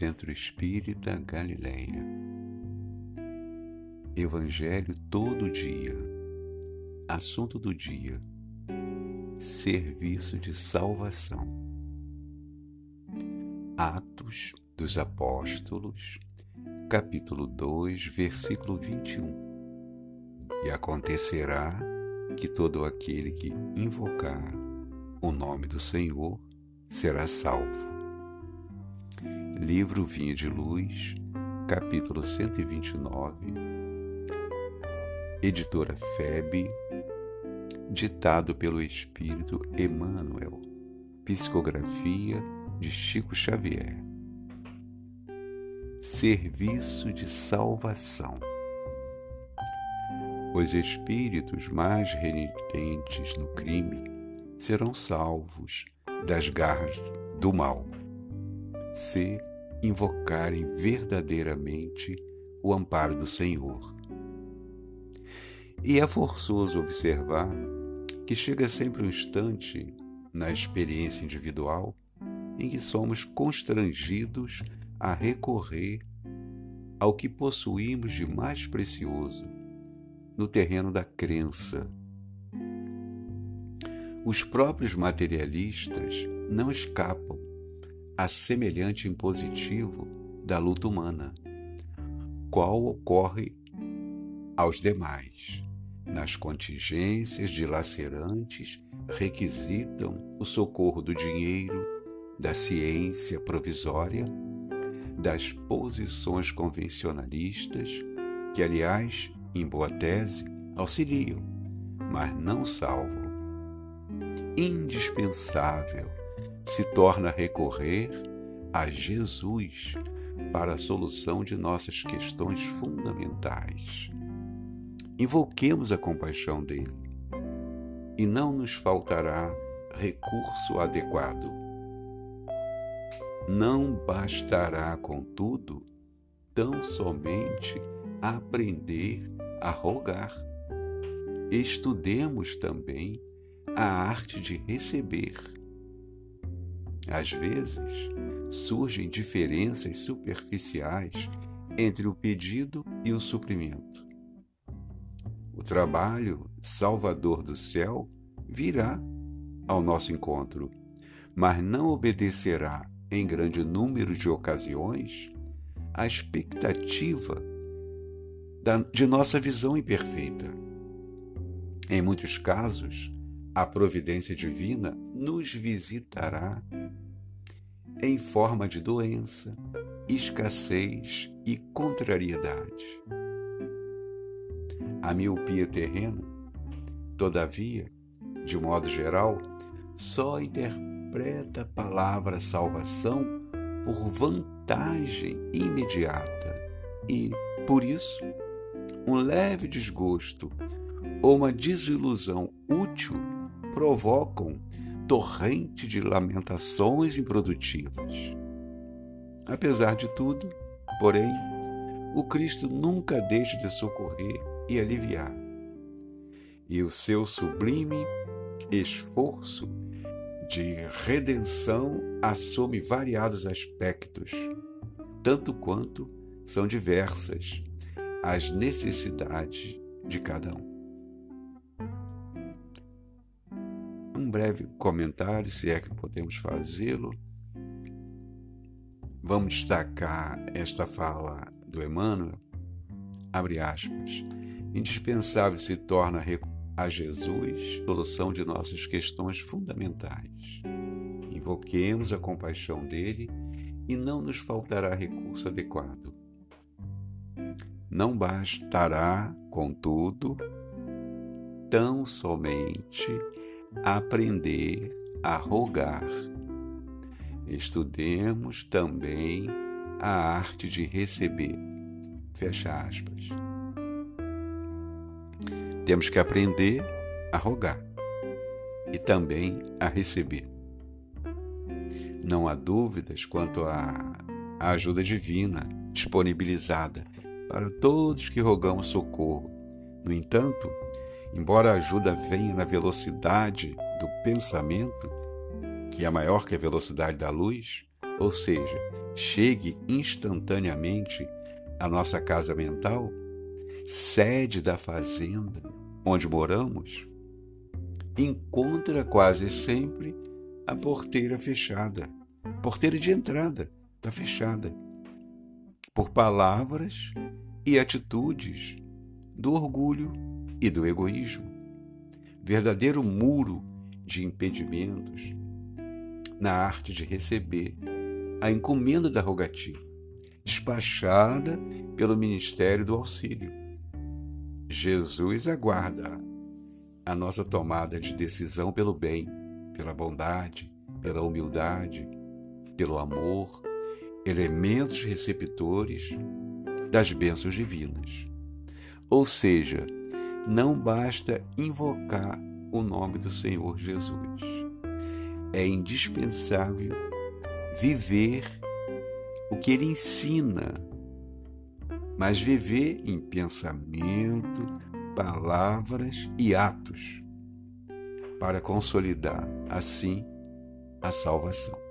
Centro Espírita Galileia. Evangelho todo dia. Assunto do dia: Serviço de salvação. Atos dos Apóstolos, capítulo 2, versículo 21. E acontecerá que todo aquele que invocar o nome do Senhor será salvo. Livro Vinha de Luz, capítulo 129, editora FEB, ditado pelo Espírito Emmanuel, psicografia de Chico Xavier. Serviço de salvação. Os espíritos mais renitentes no crime serão salvos das garras do mal. Se invocarem verdadeiramente o amparo do Senhor. E é forçoso observar que chega sempre um instante na experiência individual em que somos constrangidos a recorrer ao que possuímos de mais precioso no terreno da crença. Os próprios materialistas não escapam a semelhante impositivo da luta humana, qual ocorre aos demais. Nas contingências dilacerantes requisitam o socorro do dinheiro, da ciência provisória, das posições convencionalistas, que, aliás, em boa tese, auxiliam, mas não salvam. Indispensável se torna recorrer a Jesus para a solução de nossas questões fundamentais. Invoquemos a compaixão dele e não nos faltará recurso adequado. Não bastará, contudo, tão somente aprender a rogar. Estudemos também a arte de receber às vezes, surgem diferenças superficiais entre o pedido e o suprimento. O trabalho salvador do céu virá ao nosso encontro, mas não obedecerá em grande número de ocasiões à expectativa de nossa visão imperfeita. Em muitos casos, a providência divina nos visitará em forma de doença, escassez e contrariedade. A miopia terrena, todavia, de modo geral, só interpreta a palavra salvação por vantagem imediata e, por isso, um leve desgosto ou uma desilusão útil provocam torrente de lamentações improdutivas. Apesar de tudo, porém, o Cristo nunca deixa de socorrer e aliviar. E o seu sublime esforço de redenção assume variados aspectos, tanto quanto são diversas as necessidades de cada um. Breve comentário, se é que podemos fazê-lo. Vamos destacar esta fala do Emmanuel. Abre aspas. Indispensável se torna a Jesus solução de nossas questões fundamentais. Invoquemos a compaixão dele e não nos faltará recurso adequado. Não bastará, contudo, tão somente aprender a rogar. Estudemos também a arte de receber. Fecha aspas. Temos que aprender a rogar e também a receber. Não há dúvidas quanto à ajuda divina disponibilizada para todos que rogamos socorro. No entanto, Embora a ajuda venha na velocidade do pensamento, que é maior que a velocidade da luz, ou seja, chegue instantaneamente à nossa casa mental, sede da fazenda onde moramos, encontra quase sempre a porteira fechada. Porteira de entrada está fechada por palavras e atitudes do orgulho e do egoísmo. Verdadeiro muro de impedimentos na arte de receber a encomenda da rogativa, despachada pelo ministério do auxílio. Jesus aguarda a nossa tomada de decisão pelo bem, pela bondade, pela humildade, pelo amor, elementos receptores das bênçãos divinas. Ou seja, não basta invocar o nome do Senhor Jesus. É indispensável viver o que ele ensina, mas viver em pensamento, palavras e atos, para consolidar assim a salvação.